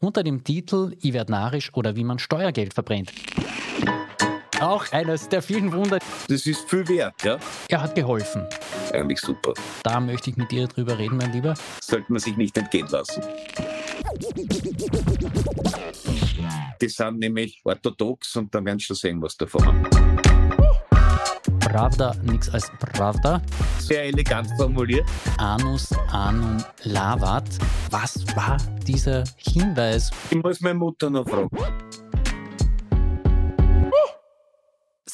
unter dem Titel Ich werd narisch oder wie man Steuergeld verbrennt. Auch eines der vielen Wunder. Das ist viel wert, ja? Er hat geholfen. Eigentlich super. Da möchte ich mit dir drüber reden, mein Lieber. Sollte man sich nicht entgehen lassen. Die sind nämlich orthodox und dann werden sie schon sehen, was davon haben. Pravda, nichts als Pravda. Sehr elegant formuliert. Anus anum lavat. Was war dieser Hinweis? Ich muss meine Mutter noch fragen.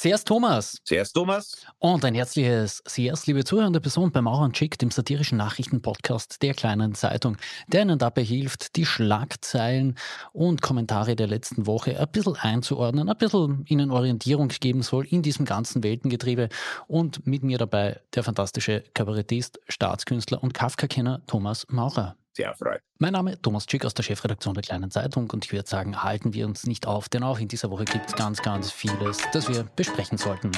Servus Thomas. Servus Thomas. Und ein herzliches Servus, liebe zuhörende Person beim Mauern Chick, dem satirischen Nachrichtenpodcast der kleinen Zeitung, der Ihnen dabei hilft, die Schlagzeilen und Kommentare der letzten Woche ein bisschen einzuordnen, ein bisschen Ihnen Orientierung geben soll in diesem ganzen Weltengetriebe. Und mit mir dabei der fantastische Kabarettist, Staatskünstler und Kafka-Kenner Thomas Maurer sehr erfreut. Mein Name ist Thomas Schick aus der Chefredaktion der Kleinen Zeitung und ich würde sagen, halten wir uns nicht auf, denn auch in dieser Woche gibt es ganz, ganz vieles, das wir besprechen sollten.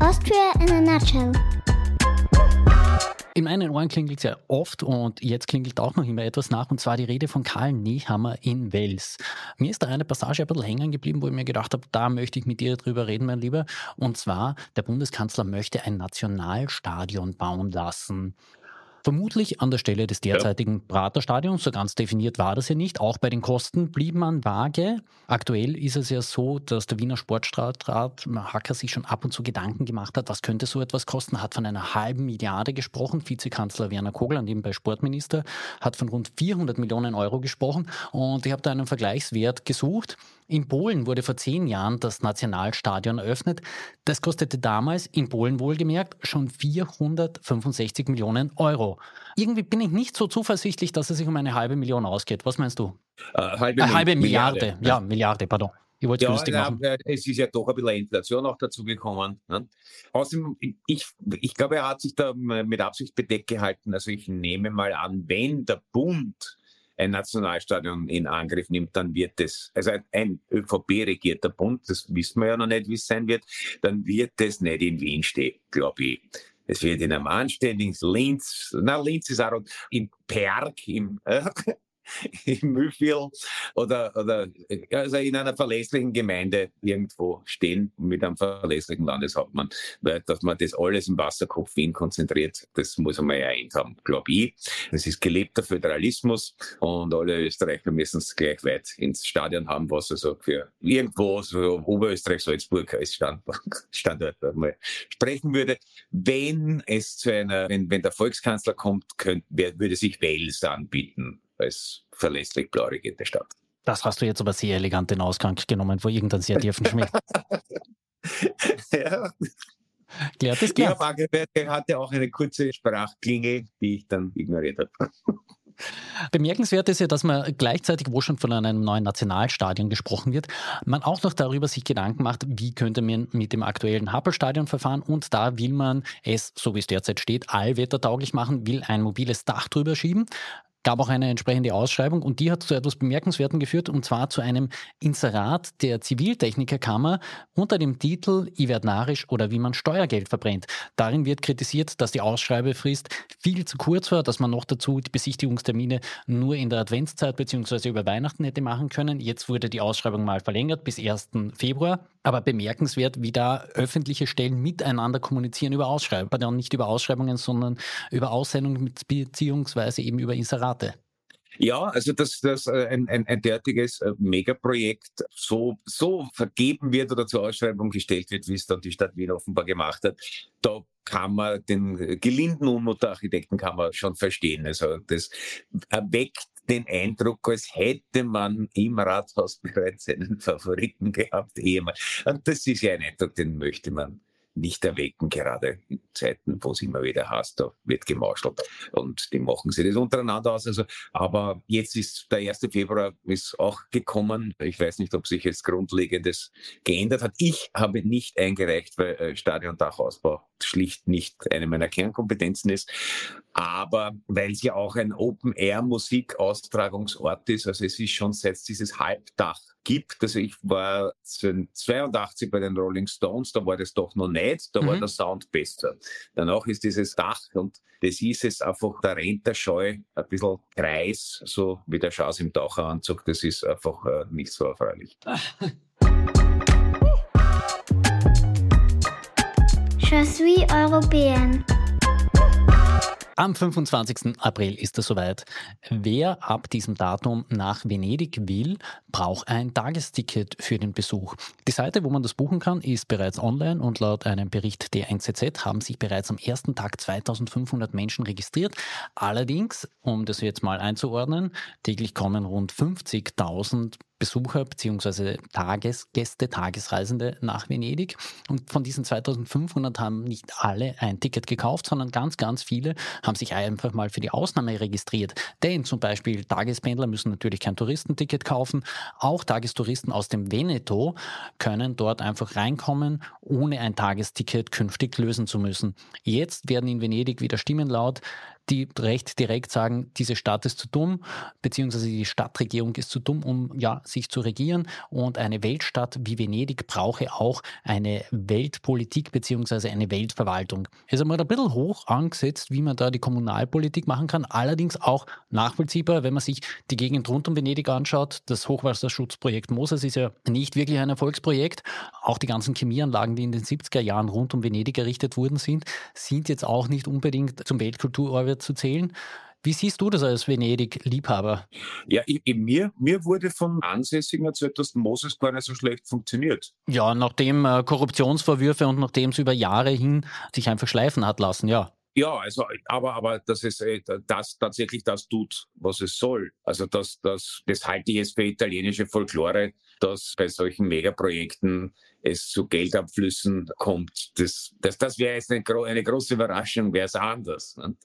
Austria in a nutshell. In meinen Ohren klingelt es ja oft und jetzt klingelt auch noch immer etwas nach, und zwar die Rede von Karl Nehammer in Wels. Mir ist da eine Passage ein bisschen hängen geblieben, wo ich mir gedacht habe, da möchte ich mit dir drüber reden, mein Lieber. Und zwar, der Bundeskanzler möchte ein Nationalstadion bauen lassen. Vermutlich an der Stelle des derzeitigen ja. Praterstadions, so ganz definiert war das ja nicht. Auch bei den Kosten blieb man vage. Aktuell ist es ja so, dass der Wiener Sportstadtrat Hacker sich schon ab und zu Gedanken gemacht hat, was könnte so etwas kosten, hat von einer halben Milliarde gesprochen. Vizekanzler Werner Kogler, nebenbei Sportminister, hat von rund 400 Millionen Euro gesprochen. Und ich habe da einen Vergleichswert gesucht. In Polen wurde vor zehn Jahren das Nationalstadion eröffnet. Das kostete damals, in Polen wohlgemerkt, schon 465 Millionen Euro. Irgendwie bin ich nicht so zuversichtlich, dass es sich um eine halbe Million ausgeht. Was meinst du? Äh, halbe, eine halbe Milliarde. Milliarde. Ja, Milliarde, pardon. Ich wollte ja, na, machen. es ist ja doch ein bisschen Inflation auch dazu gekommen. Ne? Außerdem, ich, ich glaube, er hat sich da mit Absicht bedeckt gehalten. Also ich nehme mal an, wenn der Bund ein Nationalstadion in Angriff nimmt, dann wird es, also ein ÖVP-regierter Bund, das wissen wir ja noch nicht, wie es sein wird, dann wird es nicht in Wien stehen, glaube ich. Es wird in einem anständigen Linz, na Linz ist auch im Perg, im, äh, im Mühlviertel oder, oder also in einer verlässlichen Gemeinde irgendwo stehen mit einem verlässlichen Landeshauptmann. Weil, dass man das alles im Wasserkopf Wien konzentriert, das muss man ja haben, glaube ich. Das ist gelebter Föderalismus und alle Österreicher müssen es gleich weit ins Stadion haben, was also für irgendwo so Oberösterreich-Salzburg als Standort mal sprechen würde. Wenn es zu einer, wenn, wenn der Volkskanzler kommt, könnte, würde sich Wales anbieten als verlässlich blau regierte Stadt. Das hast du jetzt aber sehr elegant den Ausgang genommen, wo irgendein sehr tiefen Schmied. ja. Klärt es klar. Ja, hatte auch eine kurze Sprachklinge, die ich dann ignoriert habe. Bemerkenswert ist ja, dass man gleichzeitig, wo schon von einem neuen Nationalstadion gesprochen wird, man auch noch darüber sich Gedanken macht, wie könnte man mit dem aktuellen Happelstadion verfahren und da will man es, so wie es derzeit steht, allwettertauglich machen, will ein mobiles Dach drüber schieben gab auch eine entsprechende Ausschreibung und die hat zu etwas Bemerkenswertem geführt und zwar zu einem Inserat der Ziviltechnikerkammer unter dem Titel Ich oder wie man Steuergeld verbrennt. Darin wird kritisiert, dass die Ausschreibefrist viel zu kurz war, dass man noch dazu die Besichtigungstermine nur in der Adventszeit bzw. über Weihnachten hätte machen können. Jetzt wurde die Ausschreibung mal verlängert bis 1. Februar. Aber bemerkenswert, wie da öffentliche Stellen miteinander kommunizieren über Ausschreibungen, nicht über Ausschreibungen, sondern über Aussendungen beziehungsweise eben über Inserate. Ja, also dass das äh, ein, ein, ein derartiges äh, Megaprojekt so, so vergeben wird oder zur Ausschreibung gestellt wird, wie es dann die Stadt Wien offenbar gemacht hat, da kann man den gelinden Unmut der Architektenkammer schon verstehen. Also das erweckt den Eindruck, als hätte man im Rathaus bereits einen Favoriten gehabt, ehemals. Und das ist ja ein Eindruck, den möchte man nicht erwecken, gerade in Zeiten, wo es immer wieder heißt, da wird gemauschelt und die machen sich das untereinander aus. Also, aber jetzt ist der 1. Februar ist auch gekommen. Ich weiß nicht, ob sich jetzt Grundlegendes geändert hat. Ich habe nicht eingereicht, weil äh, Stadiondachausbau schlicht nicht eine meiner Kernkompetenzen ist. Aber weil es ja auch ein Open-Air-Musikaustragungsort ist, also es ist schon seit dieses Halbdach gibt. Also ich war 82 bei den Rolling Stones, da war das doch noch nicht, da mhm. war der Sound besser. Danach ist dieses Dach und das ist es einfach, da rennt der Scheu ein bisschen Kreis, so wie der Schaus im Taucheranzug, das ist einfach äh, nicht so erfreulich. Je suis européenne. Am 25. April ist es soweit. Wer ab diesem Datum nach Venedig will, braucht ein Tagesticket für den Besuch. Die Seite, wo man das buchen kann, ist bereits online und laut einem Bericht der NZZ haben sich bereits am ersten Tag 2500 Menschen registriert. Allerdings, um das jetzt mal einzuordnen, täglich kommen rund 50.000 Besucher bzw. Tagesgäste, Tagesreisende nach Venedig. Und von diesen 2500 haben nicht alle ein Ticket gekauft, sondern ganz, ganz viele haben sich einfach mal für die Ausnahme registriert. Denn zum Beispiel Tagespendler müssen natürlich kein Touristenticket kaufen. Auch Tagestouristen aus dem Veneto können dort einfach reinkommen, ohne ein Tagesticket künftig lösen zu müssen. Jetzt werden in Venedig wieder Stimmen laut, die recht direkt sagen, diese Stadt ist zu dumm, beziehungsweise die Stadtregierung ist zu dumm, um ja, sich zu regieren. Und eine Weltstadt wie Venedig brauche auch eine Weltpolitik beziehungsweise eine Weltverwaltung. Ist einmal ein bisschen hoch angesetzt, wie man da die Kommunalpolitik machen kann, allerdings auch nachvollziehbar, wenn man sich die Gegend rund um Venedig anschaut. Das Hochwasserschutzprojekt Moses ist ja nicht wirklich ein Erfolgsprojekt. Auch die ganzen Chemieanlagen, die in den 70er Jahren rund um Venedig errichtet wurden, sind, sind jetzt auch nicht unbedingt zum Weltkulturerbe zu zählen. Wie siehst du das als Venedig-Liebhaber? Ja, ich, ich, mir, mir wurde von Ansässigen erzählt, dass Moses gar nicht so schlecht funktioniert. Ja, nachdem äh, Korruptionsvorwürfe und nachdem es über Jahre hin sich einfach schleifen hat lassen, ja. Ja, also, aber, aber dass es äh, das tatsächlich das tut, was es soll. Also, das, das, das halte ich jetzt für italienische Folklore, dass bei solchen Megaprojekten es zu Geldabflüssen kommt. Das, das, das wäre jetzt eine, eine, große Überraschung, wäre es anders. Ne?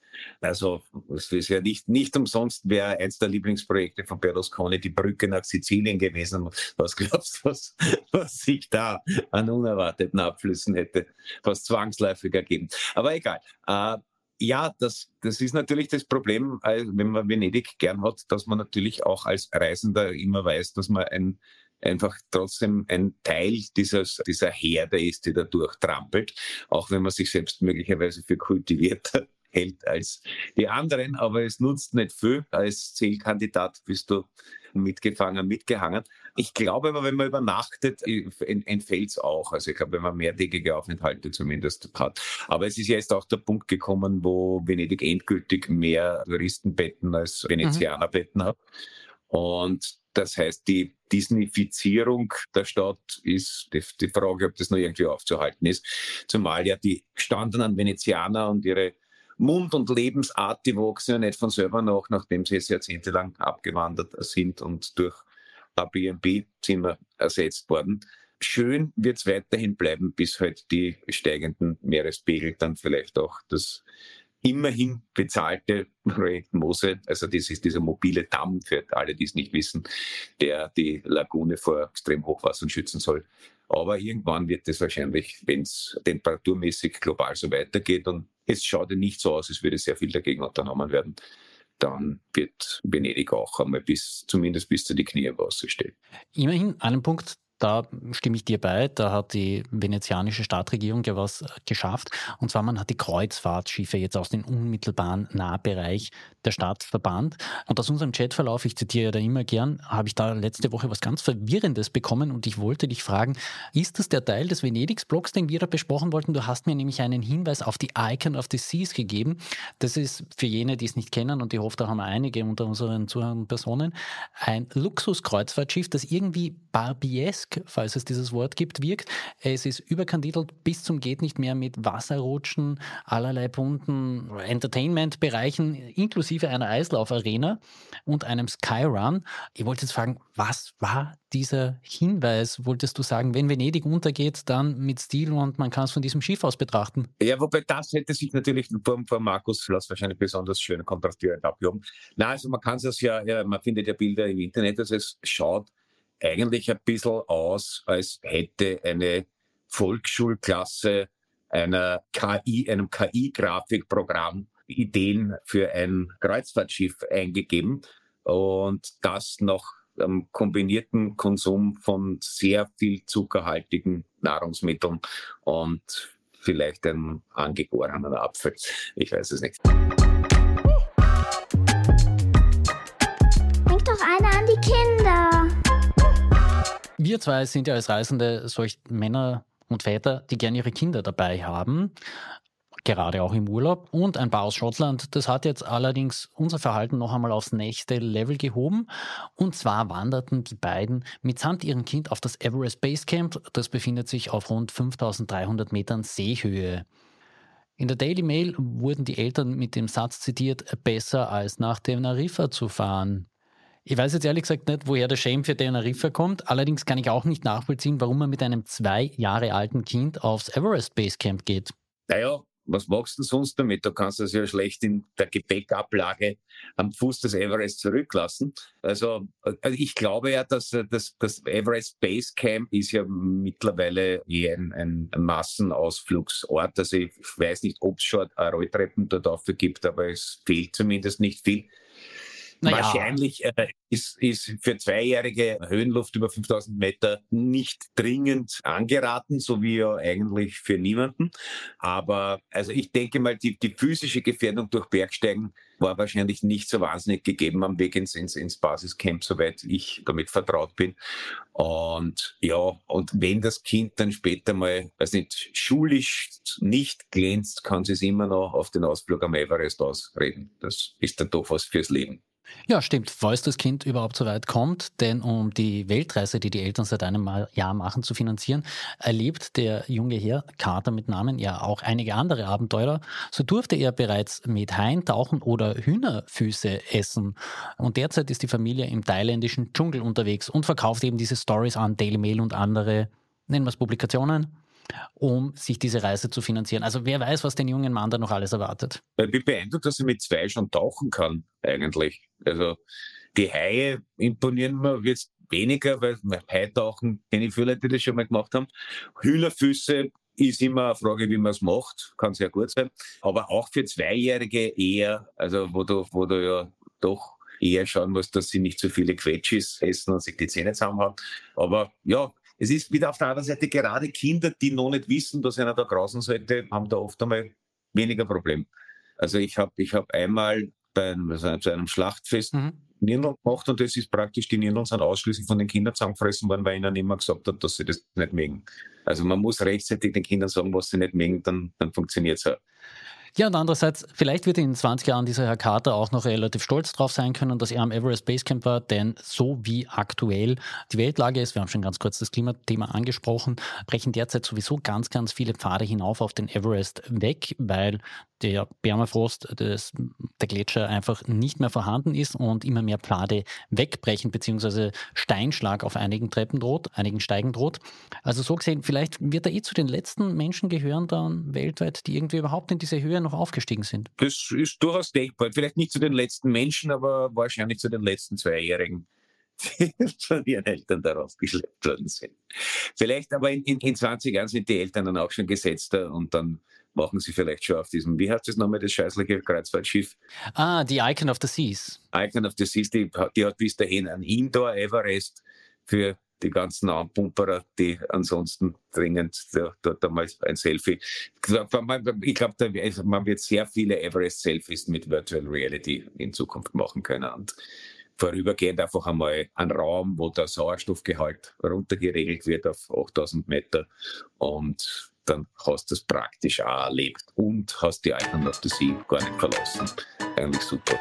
Also es ist ja nicht, nicht umsonst wäre eins der Lieblingsprojekte von Berlusconi die Brücke nach Sizilien gewesen. Was glaubst du, was, was sich da an unerwarteten Abflüssen hätte fast zwangsläufig ergeben? Aber egal. Äh, ja, das, das ist natürlich das Problem, äh, wenn man Venedig gern hat, dass man natürlich auch als Reisender immer weiß, dass man ein einfach trotzdem ein Teil dieses, dieser Herde ist, die da durchtrampelt, auch wenn man sich selbst möglicherweise für kultivierter hält als die anderen, aber es nutzt nicht viel. Als Zielkandidat bist du mitgefangen, mitgehangen. Ich glaube aber, wenn man übernachtet, entfällt es auch. Also ich glaube, wenn man mehrtägige Aufenthalte zumindest hat. Aber es ist ja jetzt auch der Punkt gekommen, wo Venedig endgültig mehr Touristenbetten als mhm. Venezianerbetten mhm. hat. Und das heißt, die Disneyfizierung der Stadt ist die, die, Frage, ob das noch irgendwie aufzuhalten ist. Zumal ja die gestandenen Venezianer und ihre Mund- und Lebensart, die wachsen ja nicht von selber nach, nachdem sie jetzt jahrzehntelang abgewandert sind und durch Airbnb-Zimmer ersetzt worden. Schön wird es weiterhin bleiben, bis halt die steigenden Meerespegel dann vielleicht auch das immerhin bezahlte Projekt Mose, also das ist dieser mobile Damm für alle, die es nicht wissen, der die Lagune vor extrem Hochwasser schützen soll. Aber irgendwann wird es wahrscheinlich, wenn es temperaturmäßig global so weitergeht und es schaut ja nicht so aus, als würde sehr viel dagegen unternommen werden, dann wird Venedig auch einmal bis, zumindest bis zu die Knie im Wasser stehen. Immerhin einen Punkt, da stimme ich dir bei. Da hat die venezianische Stadtregierung ja was äh, geschafft. Und zwar, man hat die Kreuzfahrtschiffe jetzt aus dem unmittelbaren Nahbereich der Stadt verbannt. Und aus unserem Chatverlauf, ich zitiere ja da immer gern, habe ich da letzte Woche was ganz Verwirrendes bekommen und ich wollte dich fragen, ist das der Teil des Venedigs-Blogs, den wir da besprochen wollten? Du hast mir nämlich einen Hinweis auf die Icon of the Seas gegeben. Das ist für jene, die es nicht kennen und ich hoffe, da haben wir einige unter unseren zuhörenden Personen, ein Luxuskreuzfahrtschiff, das irgendwie Barbiesk Burlesque, falls es dieses Wort gibt, wirkt. Es ist überkandidelt bis zum geht nicht mehr mit Wasserrutschen, allerlei bunten Entertainment-Bereichen, inklusive einer Eislaufarena und einem Skyrun. Ich wollte jetzt fragen, was war dieser Hinweis? Wolltest du sagen, wenn Venedig untergeht, dann mit Stil und man kann es von diesem Schiff aus betrachten? Ja, wobei das hätte sich natürlich vor, vor Markus Schloss wahrscheinlich besonders schön kontrastiert abgehoben. Na, also man kann es ja, ja, man findet ja Bilder im Internet, also es schaut eigentlich ein bisschen aus, als hätte eine Volksschulklasse einer KI, einem KI-Grafikprogramm Ideen für ein Kreuzfahrtschiff eingegeben und das noch am kombinierten Konsum von sehr viel zuckerhaltigen Nahrungsmitteln und vielleicht einem angegorenen Apfel. Ich weiß es nicht. Wir zwei sind ja als Reisende solch Männer und Väter, die gerne ihre Kinder dabei haben gerade auch im Urlaub. Und ein paar aus Schottland. Das hat jetzt allerdings unser Verhalten noch einmal aufs nächste Level gehoben. Und zwar wanderten die beiden mitsamt ihrem Kind auf das Everest Base Camp. Das befindet sich auf rund 5300 Metern Seehöhe. In der Daily Mail wurden die Eltern mit dem Satz zitiert, besser als nach Teneriffa zu fahren. Ich weiß jetzt ehrlich gesagt nicht, woher der Shame für Teneriffa kommt. Allerdings kann ich auch nicht nachvollziehen, warum man mit einem zwei Jahre alten Kind aufs Everest Base Camp geht. Naja, was machst du sonst damit? Du kannst das ja schlecht in der Gepäckablage am Fuß des Everest zurücklassen. Also, also ich glaube ja, dass das, das Everest Base Camp ist ja mittlerweile eh ein, ein Massenausflugsort. Also ich weiß nicht, ob es schon Rolltreppen dort dafür gibt, aber es fehlt zumindest nicht viel. Naja. Wahrscheinlich äh, ist, ist für Zweijährige Höhenluft über 5000 Meter nicht dringend angeraten, so wie ja eigentlich für niemanden. Aber also ich denke mal, die, die physische Gefährdung durch Bergsteigen war wahrscheinlich nicht so wahnsinnig gegeben am Weg ins, ins, ins Basiscamp, soweit ich damit vertraut bin. Und ja, und wenn das Kind dann später mal, weiß nicht, schulisch nicht glänzt, kann sie es immer noch auf den Ausflug am Everest ausreden. Das ist dann doch was fürs Leben. Ja, stimmt. Falls das Kind überhaupt so weit kommt, denn um die Weltreise, die die Eltern seit einem Jahr machen, zu finanzieren, erlebt der junge Herr, Kater mit Namen, ja auch einige andere Abenteuer. So durfte er bereits mit Haien tauchen oder Hühnerfüße essen. Und derzeit ist die Familie im thailändischen Dschungel unterwegs und verkauft eben diese Stories an Daily Mail und andere, nennen wir es Publikationen um sich diese Reise zu finanzieren. Also wer weiß, was den jungen Mann da noch alles erwartet. Ich bin beeindruckt, dass er mit zwei schon tauchen kann, eigentlich. Also die Haie imponieren mir jetzt weniger, weil Haitauchen kenne ich viele Leute, die das schon mal gemacht haben. Hühnerfüße ist immer eine Frage, wie man es macht, kann sehr gut sein. Aber auch für Zweijährige eher, also wo du, wo du ja doch eher schauen musst, dass sie nicht zu viele Quetschis essen und sich die Zähne zusammenhauen. Aber ja, es ist wieder auf der anderen Seite gerade Kinder, die noch nicht wissen, dass einer da grausen sollte, haben da oft einmal weniger Problem. Also ich habe ich hab einmal bei einem, also zu einem Schlachtfest mhm. Nirndeln gemacht und das ist praktisch, die Nirndeln sind ausschließlich von den Kindern zusammengefressen worden, weil ihnen immer gesagt hat, dass sie das nicht mögen. Also man muss rechtzeitig den Kindern sagen, was sie nicht mögen, dann, dann funktioniert es auch. Ja, und andererseits, vielleicht wird in 20 Jahren dieser Herr Carter auch noch relativ stolz drauf sein können, dass er am Everest Basecamp war, denn so wie aktuell die Weltlage ist, wir haben schon ganz kurz das Klimathema angesprochen, brechen derzeit sowieso ganz, ganz viele Pfade hinauf auf den Everest weg, weil der Permafrost, des, der Gletscher einfach nicht mehr vorhanden ist und immer mehr Pfade wegbrechen, beziehungsweise Steinschlag auf einigen Treppen droht, einigen Steigen droht. Also so gesehen, vielleicht wird er eh zu den letzten Menschen gehören dann weltweit, die irgendwie überhaupt in diese Höhe noch aufgestiegen sind. Das ist durchaus denkbar. Vielleicht nicht zu den letzten Menschen, aber wahrscheinlich zu den letzten Zweijährigen die von ihren Eltern darauf geschleppt worden sind. Vielleicht aber in, in, in 20 Jahren sind die Eltern dann auch schon gesetzter und dann machen sie vielleicht schon auf diesem, wie heißt das nochmal, das scheißliche Kreuzfahrtschiff? Ah, die Icon of the Seas. Icon of the Seas, die, die hat bis dahin ein Indoor Everest für die ganzen Anpumperer, die ansonsten dringend dort einmal ein Selfie. Ich glaube, man wird sehr viele Everest-Selfies mit Virtual Reality in Zukunft machen können. Und vorübergehend einfach einmal einen Raum, wo der Sauerstoffgehalt runtergeregelt wird auf 8000 Meter und dann hast du es praktisch auch erlebt und hast die Island of the Sea gar nicht verlassen. Eigentlich super.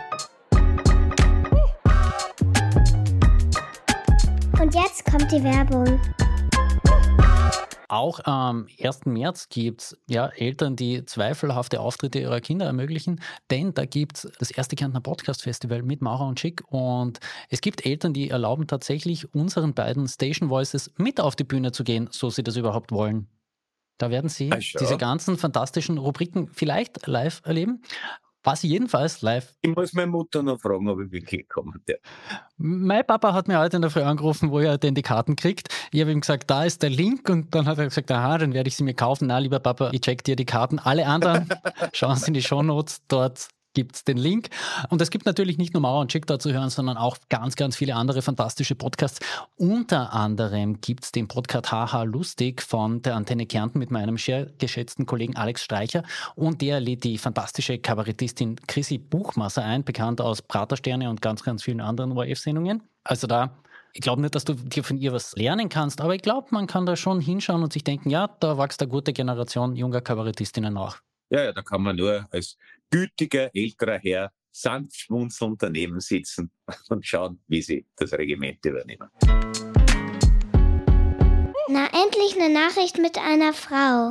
Und jetzt kommt die Werbung. Auch am 1. März gibt es ja, Eltern, die zweifelhafte Auftritte ihrer Kinder ermöglichen, denn da gibt es das erste Kärntner Podcast Festival mit Maurer und Schick und es gibt Eltern, die erlauben tatsächlich unseren beiden Station Voices mit auf die Bühne zu gehen, so sie das überhaupt wollen. Da werden Sie Ach, diese ganzen fantastischen Rubriken vielleicht live erleben. Was jedenfalls live. Ich muss meine Mutter noch fragen, ob ich wirklich kommen darf. Mein Papa hat mir heute in der Früh angerufen, wo er denn die Karten kriegt. Ich habe ihm gesagt, da ist der Link und dann hat er gesagt, aha, dann werde ich sie mir kaufen. Na, lieber Papa, ich check dir die Karten. Alle anderen schauen Sie in die Shownotes, dort gibt es den Link. Und es gibt natürlich nicht nur Mauer und Chick da zu hören, sondern auch ganz, ganz viele andere fantastische Podcasts. Unter anderem gibt es den Podcast Haha Lustig von der Antenne Kärnten mit meinem sehr geschätzten Kollegen Alex Streicher. Und der lädt die fantastische Kabarettistin Chrissy Buchmasser ein, bekannt aus Pratersterne und ganz, ganz vielen anderen ORF-Sendungen. Also da ich glaube nicht, dass du dir von ihr was lernen kannst, aber ich glaube, man kann da schon hinschauen und sich denken, ja, da wächst eine gute Generation junger Kabarettistinnen nach. Ja, ja, da kann man nur als gütiger älterer Herr sanft schmunzelnd daneben sitzen und schauen, wie sie das Regiment übernehmen. Na, endlich eine Nachricht mit einer Frau.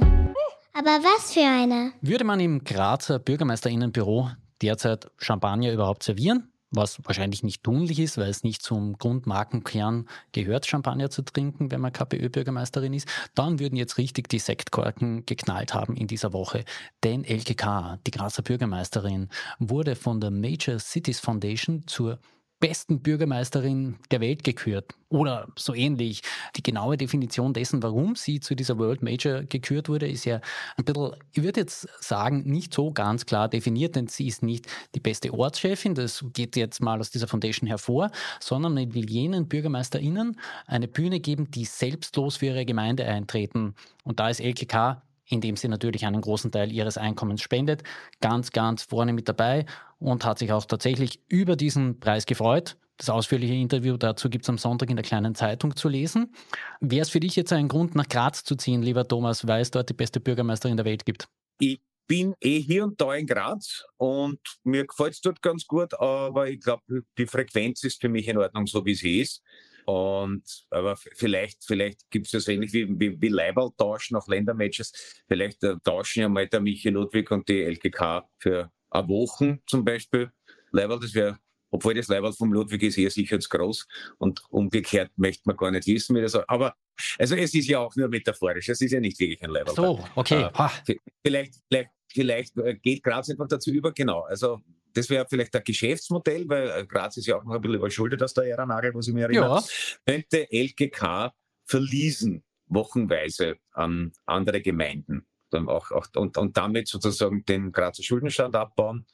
Aber was für eine? Würde man im Grazer Bürgermeisterinnenbüro derzeit Champagner überhaupt servieren? Was wahrscheinlich nicht tunlich ist, weil es nicht zum Grundmarkenkern gehört, Champagner zu trinken, wenn man KPÖ-Bürgermeisterin ist, dann würden jetzt richtig die Sektkorken geknallt haben in dieser Woche. Denn LKK, die Grazer Bürgermeisterin, wurde von der Major Cities Foundation zur besten Bürgermeisterin der Welt gekürt oder so ähnlich. Die genaue Definition dessen, warum sie zu dieser World Major gekürt wurde, ist ja ein bisschen, ich würde jetzt sagen, nicht so ganz klar definiert, denn sie ist nicht die beste Ortschefin, das geht jetzt mal aus dieser Foundation hervor, sondern man will jenen BürgermeisterInnen eine Bühne geben, die selbstlos für ihre Gemeinde eintreten. Und da ist LKK indem sie natürlich einen großen Teil ihres Einkommens spendet, ganz, ganz vorne mit dabei und hat sich auch tatsächlich über diesen Preis gefreut. Das ausführliche Interview dazu gibt es am Sonntag in der kleinen Zeitung zu lesen. Wäre es für dich jetzt ein Grund, nach Graz zu ziehen, lieber Thomas, weil es dort die beste Bürgermeisterin der Welt gibt? Ich bin eh hier und da in Graz und mir gefällt es dort ganz gut, aber ich glaube, die Frequenz ist für mich in Ordnung, so wie sie ist. Und aber vielleicht, vielleicht gibt es das ähnlich wie, wie, wie Leiberl-Tausch nach Ländermatches. Vielleicht äh, tauschen ja mal der Michi Ludwig und die LGK für eine Woche zum Beispiel. Leiberl, das wäre obwohl das Leiberl vom Ludwig ist eher sicherheitsgroß und umgekehrt möchte man gar nicht wissen, wie das aber also es ist ja auch nur metaphorisch, es ist ja nicht wirklich ein Leiberl. So, okay. Äh, vielleicht, vielleicht, vielleicht äh, geht Graz einfach dazu über, genau. Also das wäre vielleicht ein Geschäftsmodell, weil äh, Graz ist ja auch noch ein bisschen überschuldet aus der Ära-Nagel, was ich mir erinnere. Ja. Könnte LGK verließen, wochenweise an andere Gemeinden. Dann auch, auch, und, und damit sozusagen den Grazer Schuldenstand abbauen.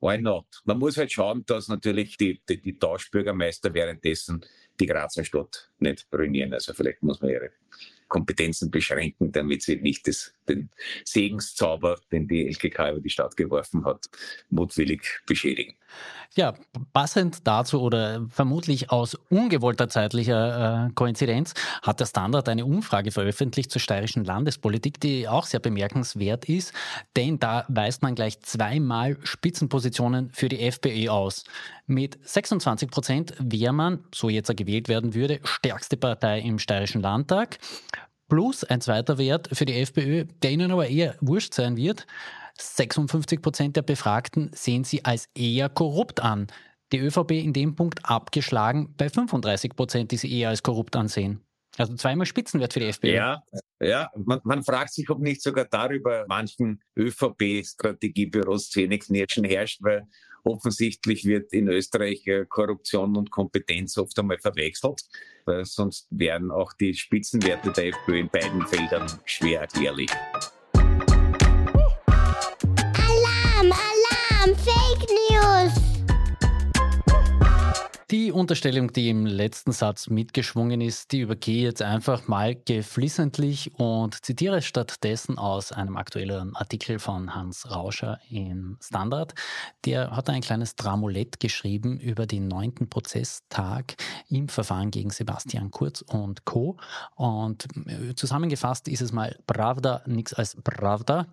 Why not? Man muss halt schauen, dass natürlich die, die, die Tauschbürgermeister währenddessen die Grazer Stadt nicht ruinieren. Also vielleicht muss man ihre Kompetenzen beschränken, damit sie nicht das, den Segenszauber, den die LKK über die Stadt geworfen hat, mutwillig beschädigen. Ja, passend dazu oder vermutlich aus ungewollter zeitlicher äh, Koinzidenz hat der Standard eine Umfrage veröffentlicht zur steirischen Landespolitik, die auch sehr bemerkenswert ist, denn da weist man gleich zweimal Spitzenpositionen für die FPÖ aus. Mit 26 Prozent wäre man, so jetzt er gewählt werden würde, stärkste Partei im steirischen Landtag. Plus ein zweiter Wert für die FPÖ, der ihnen aber eher wurscht sein wird. 56 Prozent der Befragten sehen sie als eher korrupt an. Die ÖVP in dem Punkt abgeschlagen bei 35 Prozent, die sie eher als korrupt ansehen. Also zweimal Spitzenwert für die FPÖ. Ja, ja. Man, man fragt sich, ob nicht sogar darüber manchen ÖVP-Strategiebüros Zähneknirschen herrscht, weil offensichtlich wird in Österreich äh, Korruption und Kompetenz oft einmal verwechselt, sonst wären auch die Spitzenwerte der FPÖ in beiden Feldern schwer erklärlich. Die Unterstellung, die im letzten Satz mitgeschwungen ist, die übergehe jetzt einfach mal geflissentlich und zitiere stattdessen aus einem aktuellen Artikel von Hans Rauscher im Standard. Der hat ein kleines Dramolett geschrieben über den neunten Prozesstag im Verfahren gegen Sebastian Kurz und Co. Und zusammengefasst ist es mal Pravda, nichts als Pravda.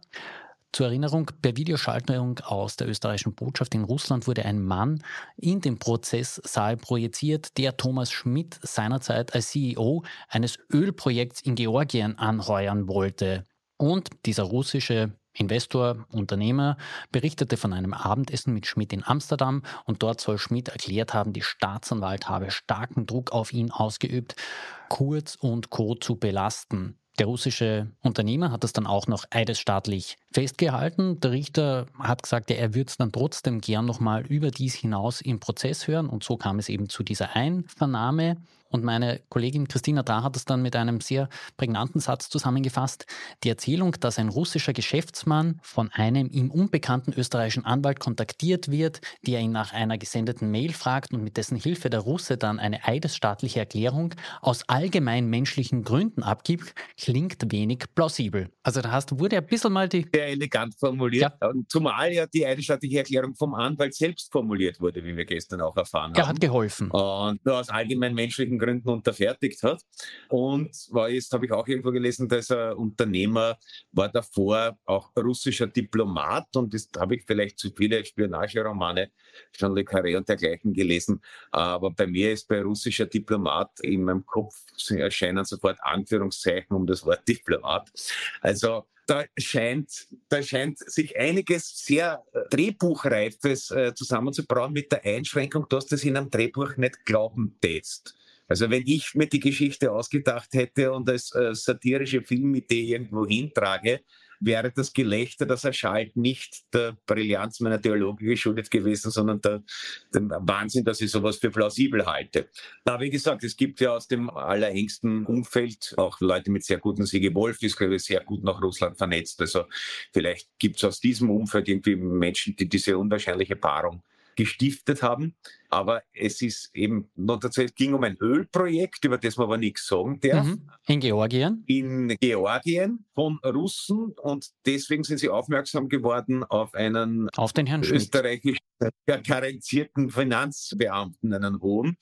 Zur Erinnerung, per Videoschaltung aus der österreichischen Botschaft in Russland wurde ein Mann in den Prozesssaal projiziert, der Thomas Schmidt seinerzeit als CEO eines Ölprojekts in Georgien anheuern wollte. Und dieser russische Investor, Unternehmer, berichtete von einem Abendessen mit Schmidt in Amsterdam und dort soll Schmidt erklärt haben, die Staatsanwalt habe starken Druck auf ihn ausgeübt, Kurz und Co. zu belasten. Der russische Unternehmer hat das dann auch noch eidesstaatlich festgehalten. Der Richter hat gesagt, er würde es dann trotzdem gern nochmal über dies hinaus im Prozess hören. Und so kam es eben zu dieser Einvernahme. Und meine Kollegin Christina Dra hat es dann mit einem sehr prägnanten Satz zusammengefasst. Die Erzählung, dass ein russischer Geschäftsmann von einem ihm unbekannten österreichischen Anwalt kontaktiert wird, der ihn nach einer gesendeten Mail fragt und mit dessen Hilfe der Russe dann eine eidesstaatliche Erklärung aus allgemein menschlichen Gründen abgibt, klingt wenig plausibel. Also da hast, wurde ein bisschen mal die... Sehr elegant formuliert. Ja. Zumal ja die eidesstaatliche Erklärung vom Anwalt selbst formuliert wurde, wie wir gestern auch erfahren haben. Er hat geholfen. Und nur aus allgemein menschlichen Gründen unterfertigt hat. Und war jetzt, habe ich auch irgendwo gelesen, dass er Unternehmer war davor auch russischer Diplomat und das habe ich vielleicht zu viele Spionageromane, Jean Le Carré und dergleichen gelesen. Aber bei mir ist bei russischer Diplomat in meinem Kopf erscheinen sofort Anführungszeichen um das Wort Diplomat. Also da scheint, da scheint sich einiges sehr äh, Drehbuchreifes äh, zusammenzubrauen mit der Einschränkung, dass das in einem Drehbuch nicht glauben tätst. Also wenn ich mir die Geschichte ausgedacht hätte und als äh, satirische Filmidee irgendwo hintrage, wäre das Gelächter, das erschallt, nicht der Brillanz meiner Theologie geschuldet gewesen, sondern der, dem Wahnsinn, dass ich sowas für plausibel halte. Na, wie gesagt, es gibt ja aus dem allerengsten Umfeld auch Leute mit sehr guten Sigi Wolf, ist glaube ich sehr gut nach Russland vernetzt. Also vielleicht gibt es aus diesem Umfeld irgendwie Menschen, die diese unwahrscheinliche Paarung gestiftet haben. Aber es ist eben noch dazu, es ging um ein Ölprojekt, über das man aber nichts sagen darf. Mhm. In Georgien? In Georgien von Russen und deswegen sind sie aufmerksam geworden auf einen auf den Herrn österreichischen karenzierten Finanzbeamten, einen hohen,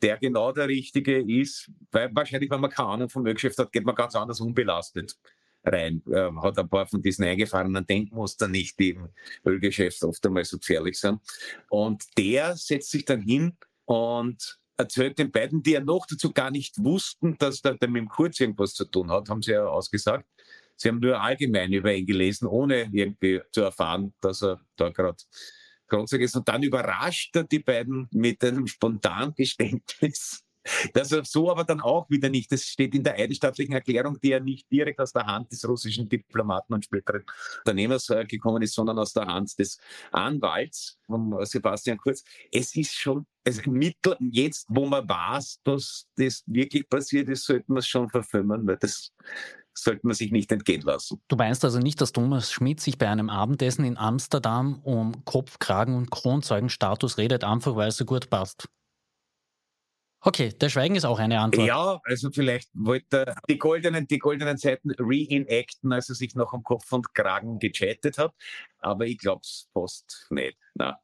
der genau der richtige ist, weil wahrscheinlich, wenn man keine Ahnung vom Ölgeschäft hat, geht man ganz anders unbelastet rein. Äh, hat ein paar von diesen eingefahrenen Denkmustern nicht, die im Ölgeschäft oft einmal so gefährlich sind. Und der setzt sich dann hin und erzählt den beiden, die ja noch dazu gar nicht wussten, dass der, der mit dem Kurz irgendwas zu tun hat, haben sie ja ausgesagt. Sie haben nur allgemein über ihn gelesen, ohne irgendwie zu erfahren, dass er da gerade Grundsatz ist. Und dann überrascht er die beiden mit einem spontanen Geständnis das so aber dann auch wieder nicht. Das steht in der eidesstattlichen Erklärung, die ja nicht direkt aus der Hand des russischen Diplomaten und späteren Unternehmers äh, gekommen ist, sondern aus der Hand des Anwalts von Sebastian Kurz. Es ist schon, also mittel, jetzt, wo man weiß, dass das wirklich passiert ist, sollte man es schon verfilmen, weil das sollte man sich nicht entgehen lassen. Du meinst also nicht, dass Thomas Schmidt sich bei einem Abendessen in Amsterdam um Kopf, Kragen und Kronzeugenstatus redet, einfach weil es so gut passt? Okay, der Schweigen ist auch eine Antwort. Ja, also vielleicht wollte er die goldenen, die goldenen Zeiten reenacten, als er sich noch am Kopf und Kragen gechattet hat. Aber ich glaube es fast nicht. Na.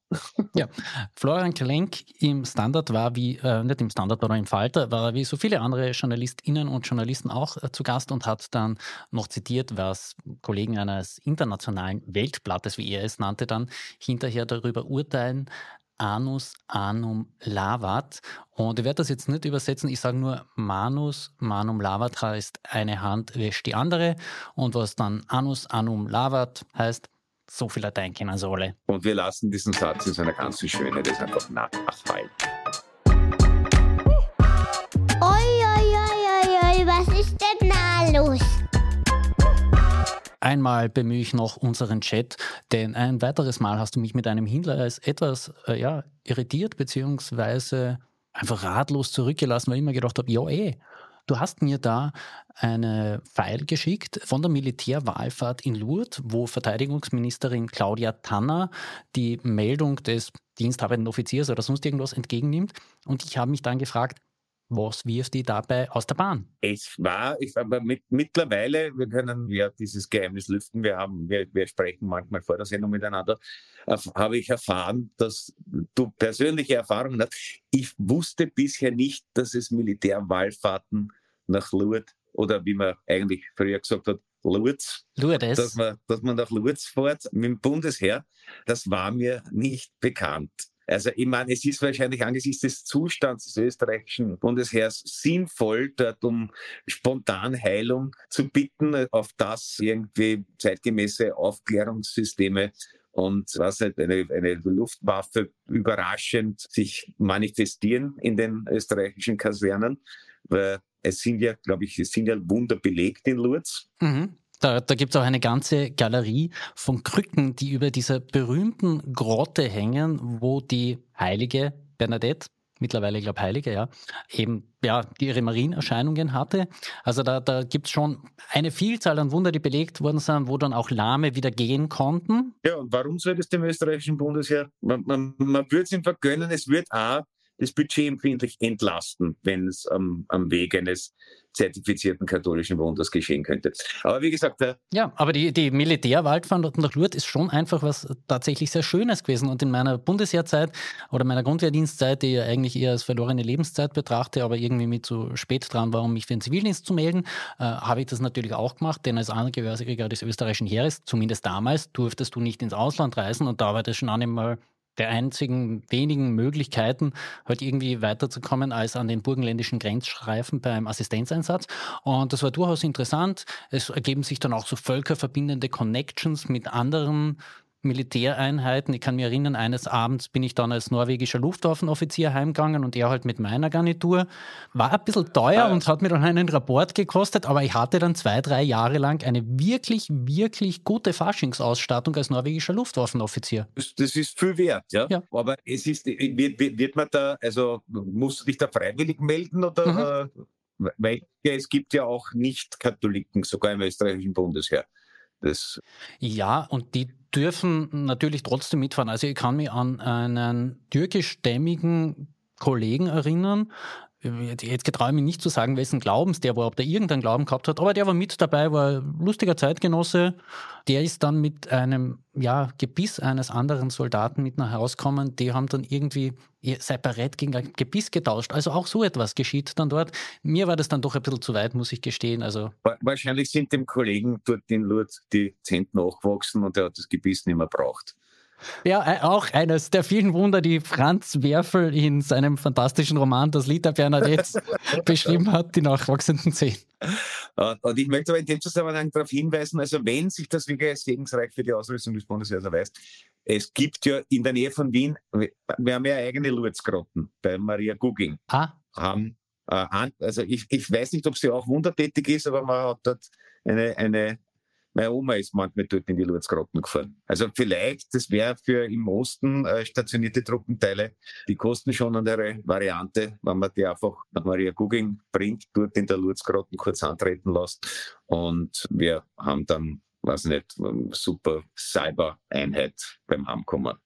Ja, Florian Klenk im Standard war wie, äh, nicht im Standard, aber im Falter, war wie so viele andere JournalistInnen und Journalisten auch äh, zu Gast und hat dann noch zitiert, was Kollegen eines internationalen Weltblattes, wie er es nannte, dann hinterher darüber urteilen, Anus anum lavat. Und ich werde das jetzt nicht übersetzen, ich sage nur Manus manum lavat heißt eine Hand wäscht die andere. Und was dann Anus anum lavat heißt, so viel Latein kennen sie alle. Und wir lassen diesen Satz in seiner ganzen Schöne das einfach nachfallen. Oi, Einmal bemühe ich noch unseren Chat, denn ein weiteres Mal hast du mich mit einem Hinweis etwas äh, ja, irritiert beziehungsweise einfach ratlos zurückgelassen, weil ich mir gedacht habe, ja eh, du hast mir da eine File geschickt von der Militärwahlfahrt in Lourdes, wo Verteidigungsministerin Claudia Tanner die Meldung des diensthabenden Offiziers oder sonst irgendwas entgegennimmt. Und ich habe mich dann gefragt, was wirft die dabei aus der Bahn? Es war, ich, aber mit, mittlerweile, wir können ja dieses Geheimnis lüften, wir haben, wir, wir sprechen manchmal vor der Sendung miteinander, habe ich erfahren, dass du persönliche Erfahrungen hast. Ich wusste bisher nicht, dass es Militärwallfahrten nach Lourdes oder wie man eigentlich früher gesagt hat, Lourdes, Lourdes. Dass, man, dass man nach Lourdes fährt mit dem Bundesheer, das war mir nicht bekannt. Also ich meine, es ist wahrscheinlich angesichts des Zustands des österreichischen Bundesheers sinnvoll, dort um Spontanheilung zu bitten, auf das irgendwie zeitgemäße Aufklärungssysteme und was halt eine, eine Luftwaffe überraschend sich manifestieren in den österreichischen Kasernen, weil es sind ja, glaube ich, es sind ja Wunder belegt in Lourdes. Mhm. Da, da gibt es auch eine ganze Galerie von Krücken, die über dieser berühmten Grotte hängen, wo die heilige Bernadette mittlerweile, glaube, Heilige, ja, eben ja, ihre Marienerscheinungen hatte. Also da, da gibt es schon eine Vielzahl an Wunder, die belegt worden sind, wo dann auch Lahme wieder gehen konnten. Ja, und warum soll das dem österreichischen Bundesheer? Man, man, man würde es ihm vergönnen, es wird auch das Budget empfindlich entlasten, wenn es ähm, am Weg eines zertifizierten katholischen Wunders geschehen könnte. Aber wie gesagt, ja, aber die, die Militärwaldfahrt nach Lourdes ist schon einfach was tatsächlich sehr Schönes gewesen. Und in meiner Bundesheerzeit oder meiner Grundwehrdienstzeit, die ich eigentlich eher als verlorene Lebenszeit betrachte, aber irgendwie mit zu spät dran war, um mich für den Zivildienst zu melden, äh, habe ich das natürlich auch gemacht, denn als Angehöriger des österreichischen Heeres, zumindest damals, durftest du nicht ins Ausland reisen und da war das schon einmal der einzigen wenigen Möglichkeiten, halt irgendwie weiterzukommen als an den burgenländischen Grenzstreifen beim Assistenzeinsatz. Und das war durchaus interessant. Es ergeben sich dann auch so völkerverbindende Connections mit anderen Militäreinheiten. Ich kann mich erinnern, eines Abends bin ich dann als norwegischer Luftwaffenoffizier heimgegangen und er halt mit meiner Garnitur. War ein bisschen teuer ah. und hat mir dann einen Rapport gekostet, aber ich hatte dann zwei, drei Jahre lang eine wirklich, wirklich gute Faschingsausstattung als norwegischer Luftwaffenoffizier. Das, das ist viel wert, ja? ja. Aber es ist, wird, wird man da, also musst du dich da freiwillig melden oder? Mhm. Weil ja, es gibt ja auch Nicht-Katholiken, sogar im österreichischen Bundesheer. Das ja, und die dürfen natürlich trotzdem mitfahren. Also ich kann mich an einen türkischstämmigen Kollegen erinnern, jetzt getraue ich mich nicht zu sagen, wessen Glaubens der war, ob der irgendeinen Glauben gehabt hat, aber der war mit dabei, war ein lustiger Zeitgenosse. Der ist dann mit einem ja, Gebiss eines anderen Soldaten mit nach Hause. Die haben dann irgendwie separat gegen ein Gebiss getauscht. Also auch so etwas geschieht dann dort. Mir war das dann doch ein bisschen zu weit, muss ich gestehen. Also Wahrscheinlich sind dem Kollegen dort in Lourdes die Zent nachgewachsen und er hat das Gebiss nicht mehr braucht. Ja, äh, auch eines der vielen Wunder, die Franz Werfel in seinem fantastischen Roman Das Lied der Bernadette beschrieben hat, die nachwachsenden Zehen. Und ich möchte aber in dem Zusammenhang darauf hinweisen, also wenn sich das wirklich als segensreich für die Ausrüstung des Bundesheers erweist, es gibt ja in der Nähe von Wien, wir haben ja eigene Lourdes-Grotten bei Maria Guging. Ah. Haben, äh, also ich, ich weiß nicht, ob sie auch wundertätig ist, aber man hat dort eine, eine meine Oma ist manchmal dort in die Lourdes-Grotten gefahren. Also vielleicht, das wäre für im Osten äh, stationierte Truppenteile, die kosten schon eine Variante, wenn man die einfach nach Maria Guging bringt, dort in der Lourdes-Grotten kurz antreten lässt. Und wir haben dann, weiß nicht, super Cyber-Einheit beim Heimkommen.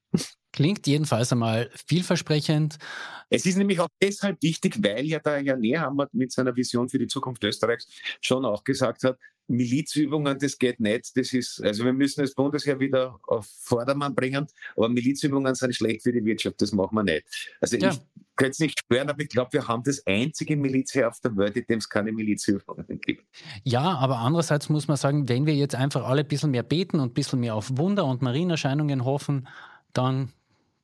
Klingt jedenfalls einmal vielversprechend. Es ist nämlich auch deshalb wichtig, weil ja der Herr Nehammer mit seiner Vision für die Zukunft Österreichs schon auch gesagt hat, Milizübungen, das geht nicht. Das ist, also wir müssen das Bundesheer wieder auf Vordermann bringen, aber Milizübungen sind schlecht für die Wirtschaft, das machen wir nicht. Also ja. ich könnte es nicht spüren, aber ich glaube, wir haben das einzige Milizheer auf der Welt, in dem es keine Milizübungen gibt. Ja, aber andererseits muss man sagen, wenn wir jetzt einfach alle ein bisschen mehr beten und ein bisschen mehr auf Wunder und Marienerscheinungen hoffen, dann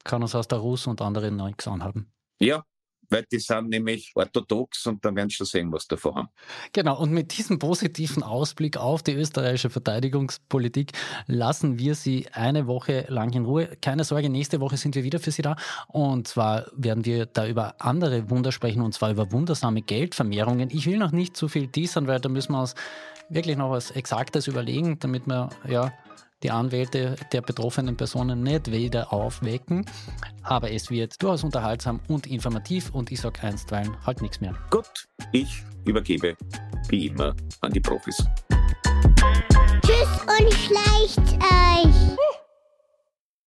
kann uns aus der Russ und anderen nichts anhaben. Ja, weil die sind nämlich orthodox und dann werden sie schon sehen, was davon haben. Genau, und mit diesem positiven Ausblick auf die österreichische Verteidigungspolitik lassen wir Sie eine Woche lang in Ruhe. Keine Sorge, nächste Woche sind wir wieder für Sie da. Und zwar werden wir da über andere Wunder sprechen, und zwar über wundersame Geldvermehrungen. Ich will noch nicht zu viel teasern, weil da müssen wir uns wirklich noch was Exaktes überlegen, damit wir ja die Anwälte der betroffenen Personen nicht wieder aufwecken. Aber es wird durchaus unterhaltsam und informativ und ich sage einstweilen halt nichts mehr. Gut, ich übergebe wie immer an die Profis. Tschüss und schleicht euch.